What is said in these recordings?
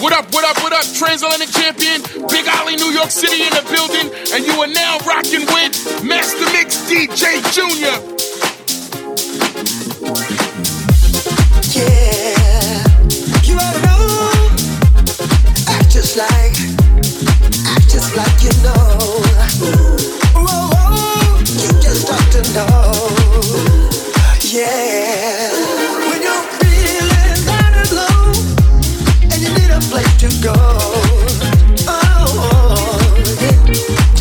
What up, what up, what up, transatlantic champion? Big Ollie, New York City in the building, and you are now rocking with Master Mix DJ Jr. Yeah, you are to know. Act just like, act just like you know. Whoa, whoa, you just ought to know. Yeah. place to go. Oh, yeah.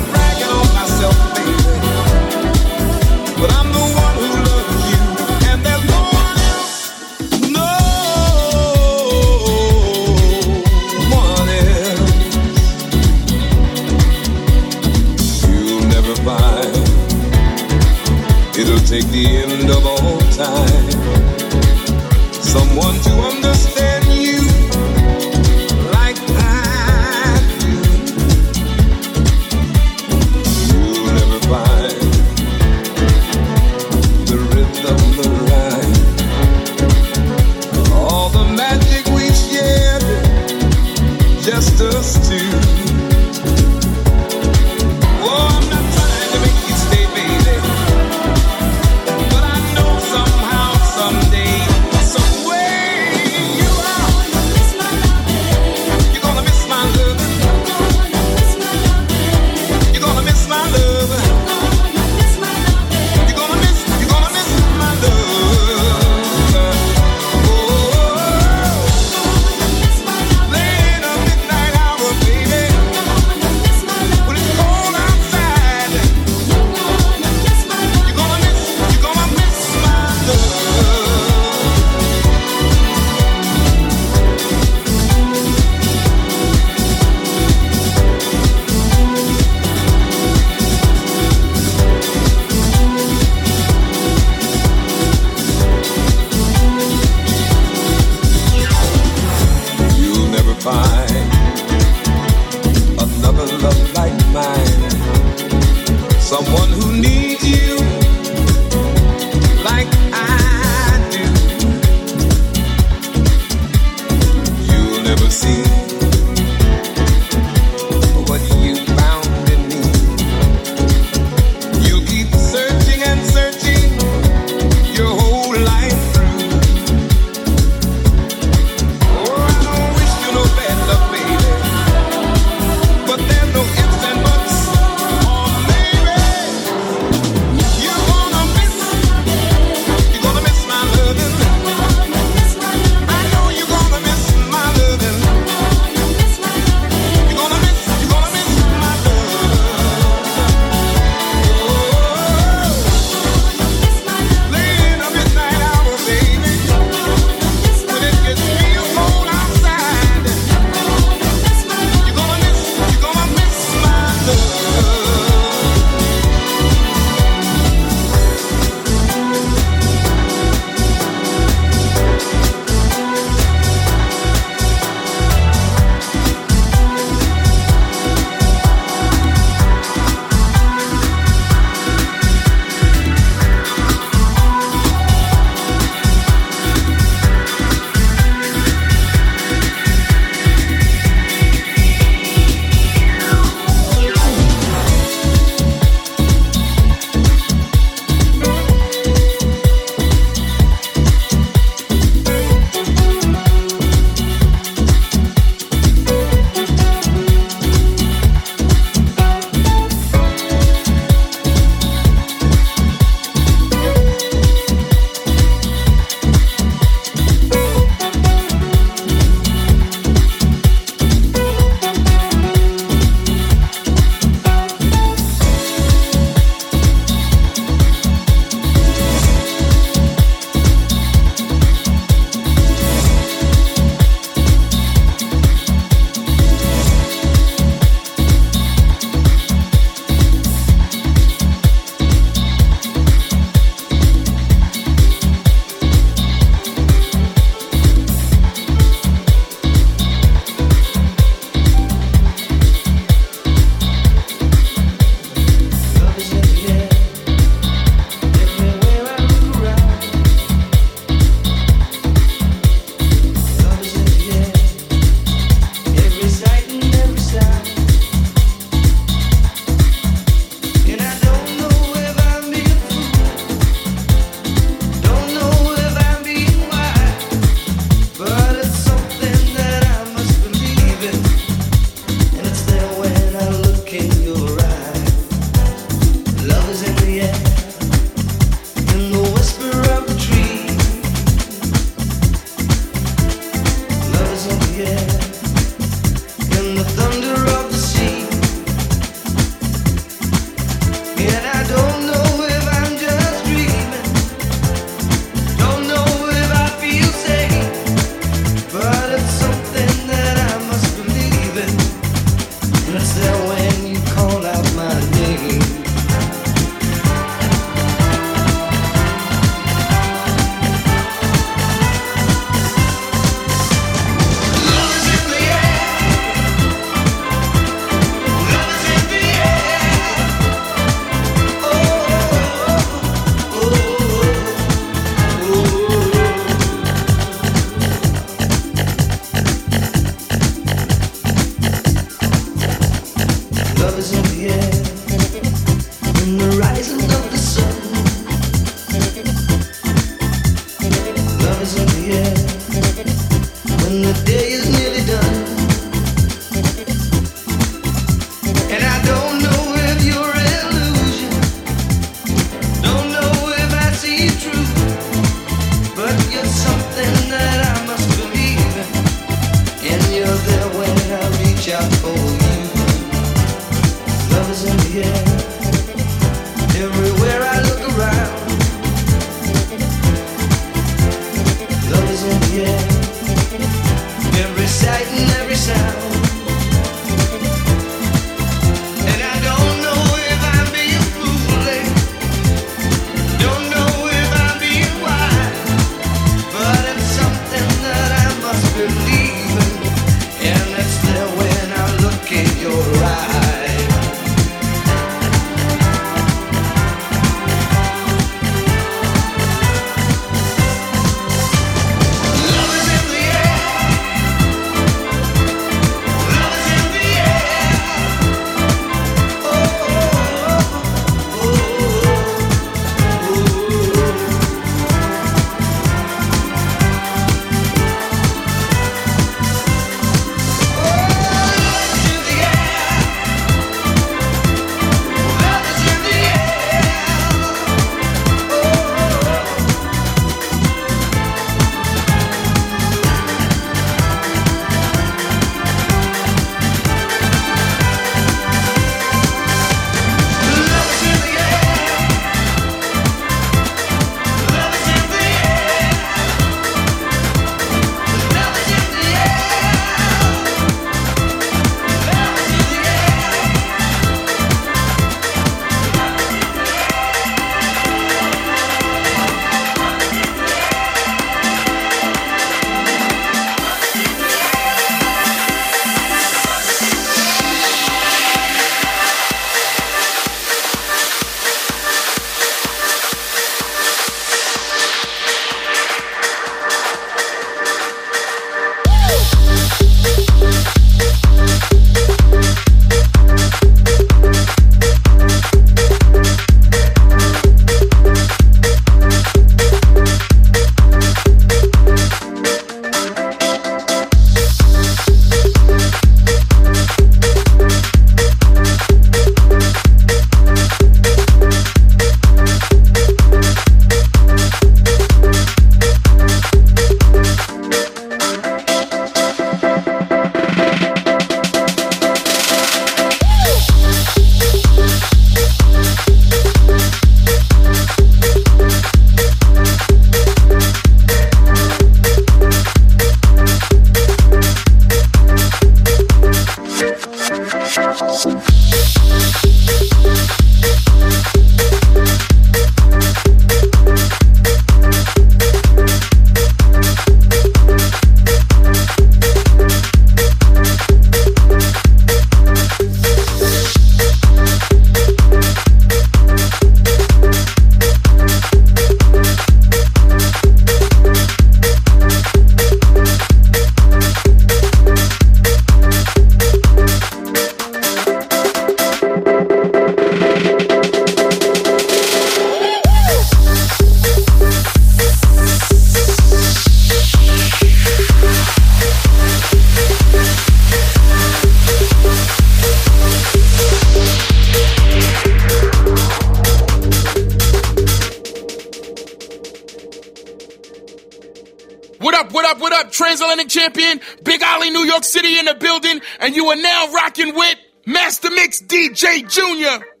Mix DJ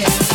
yeah.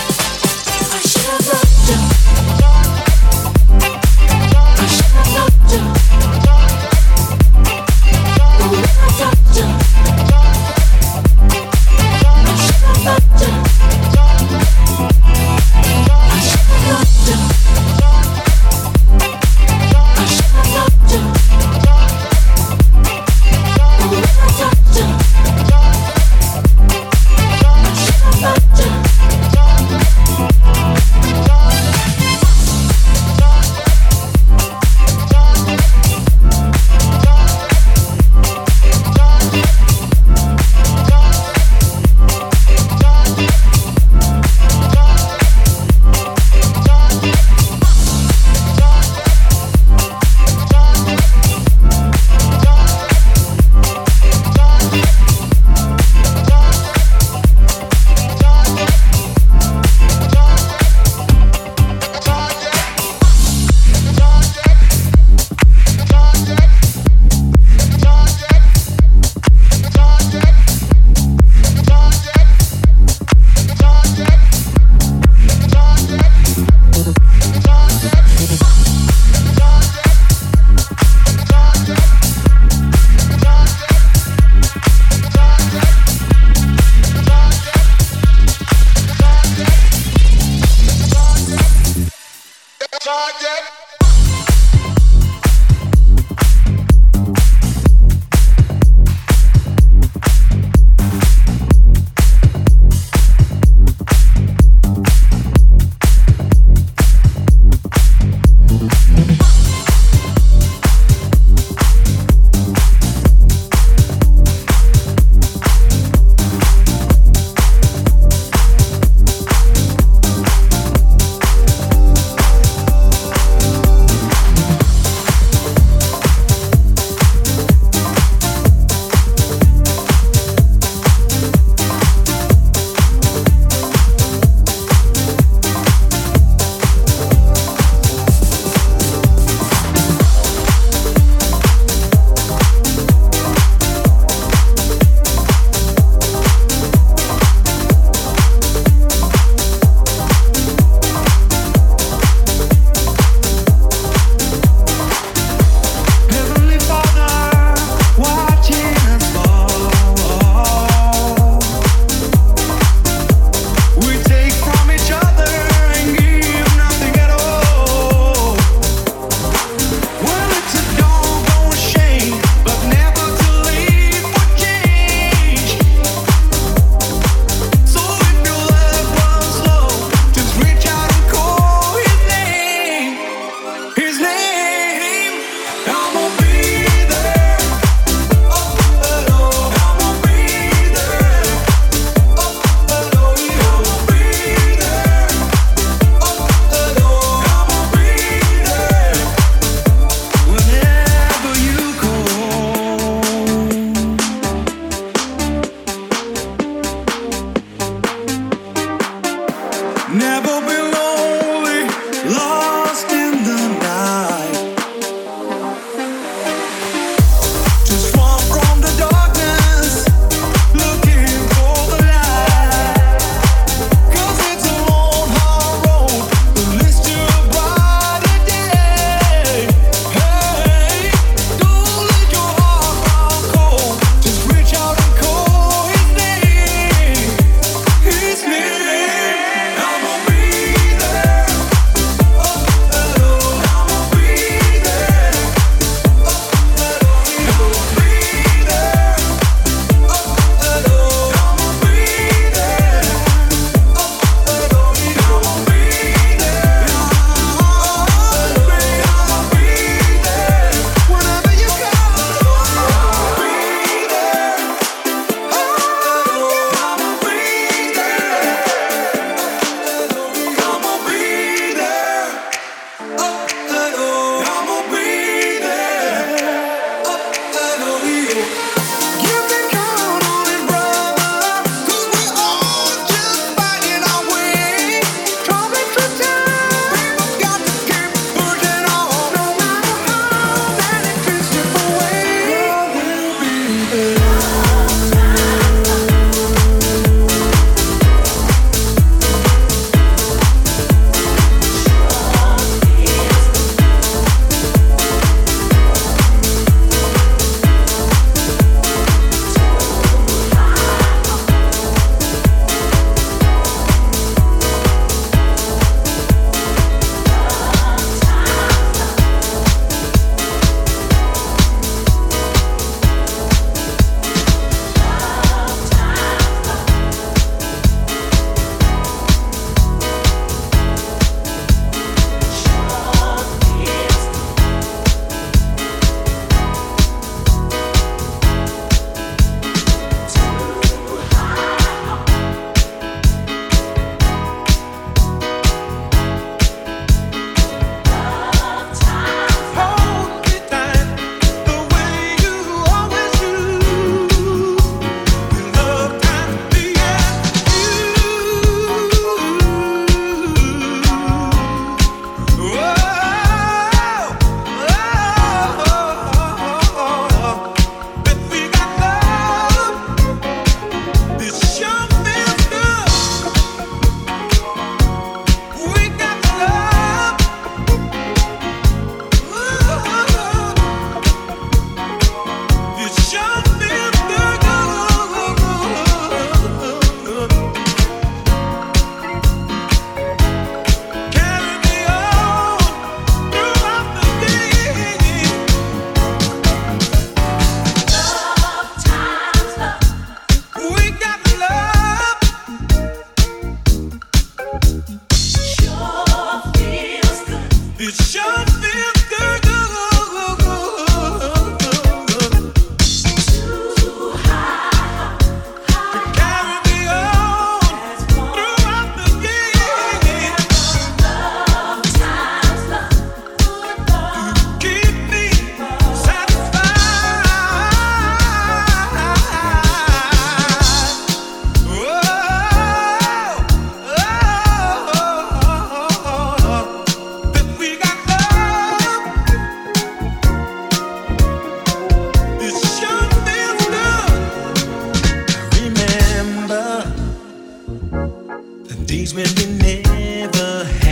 It's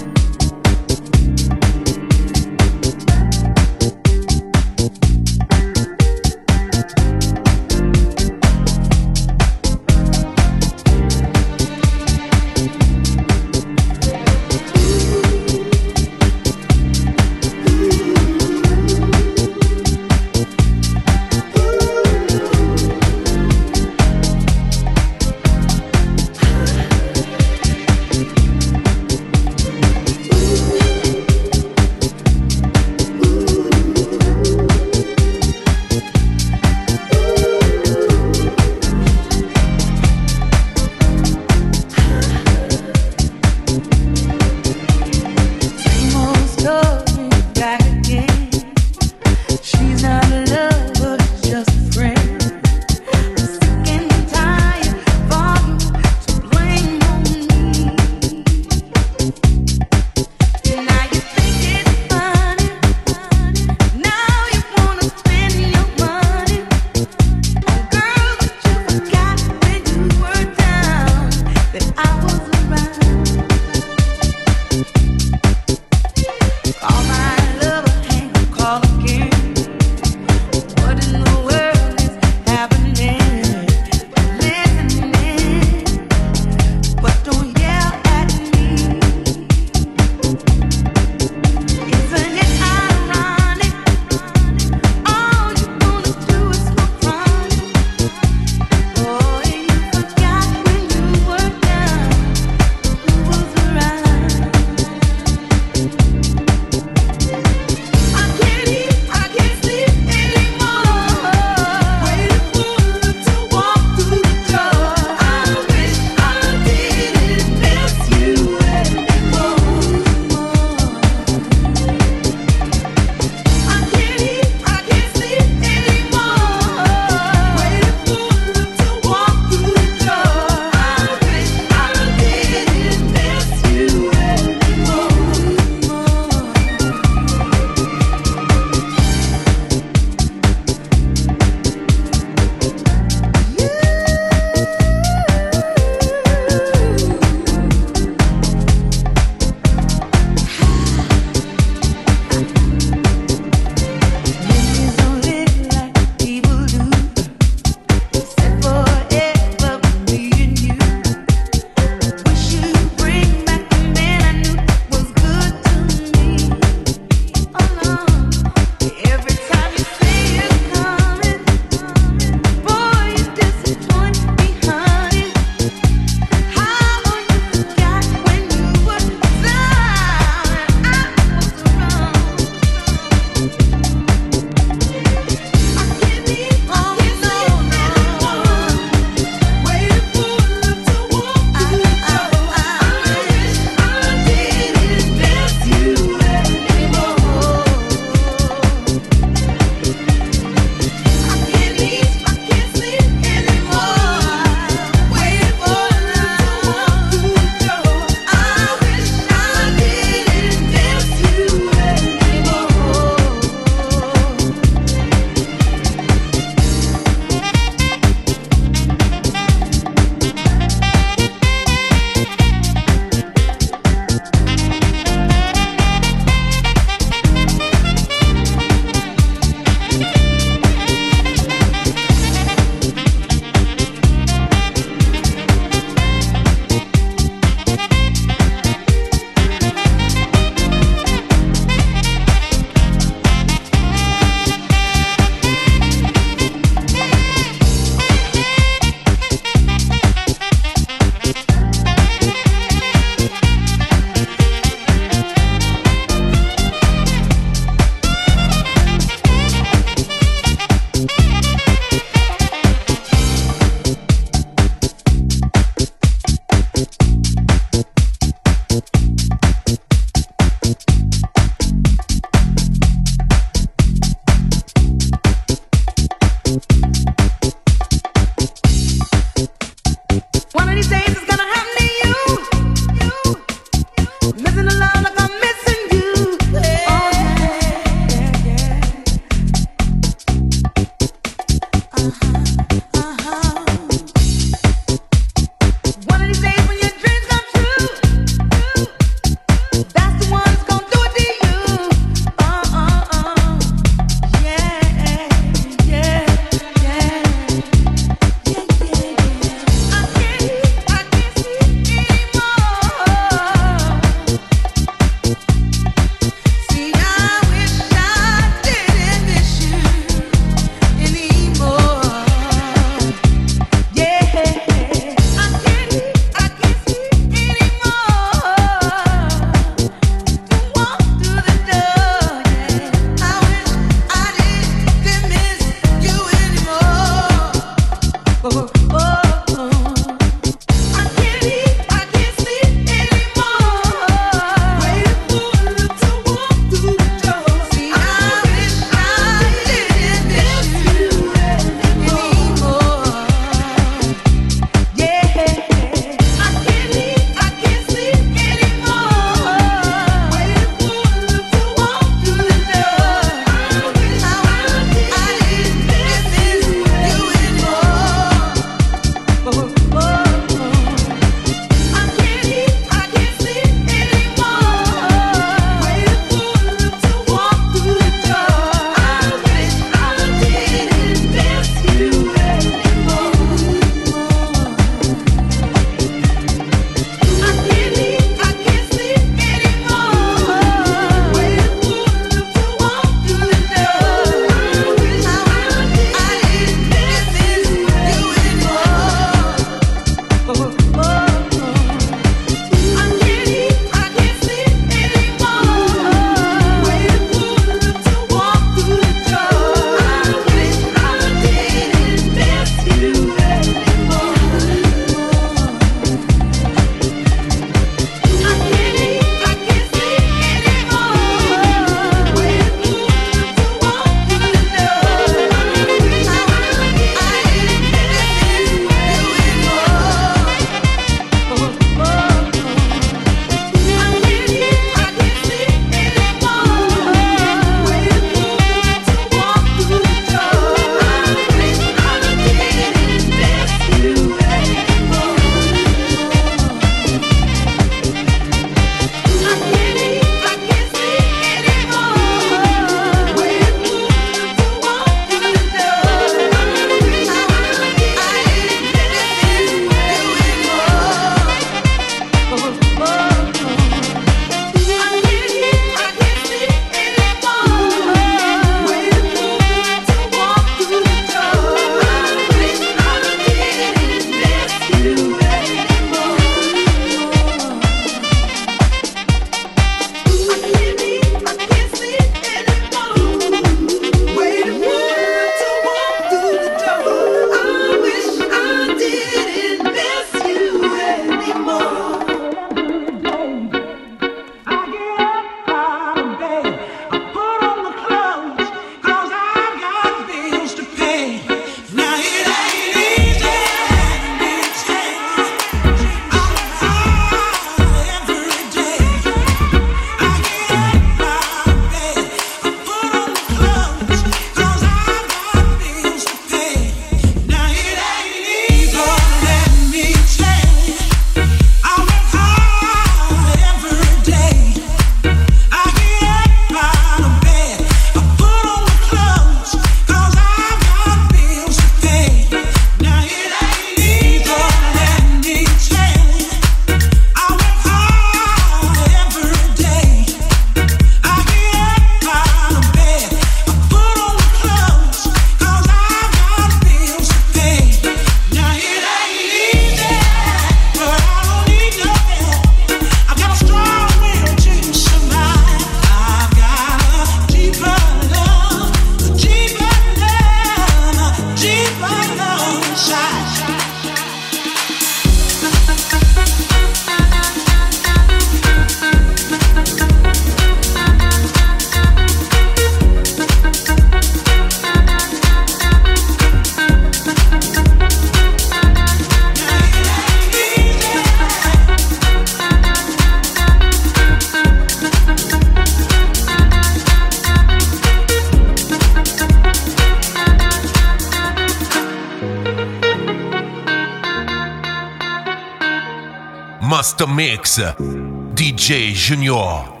Junior.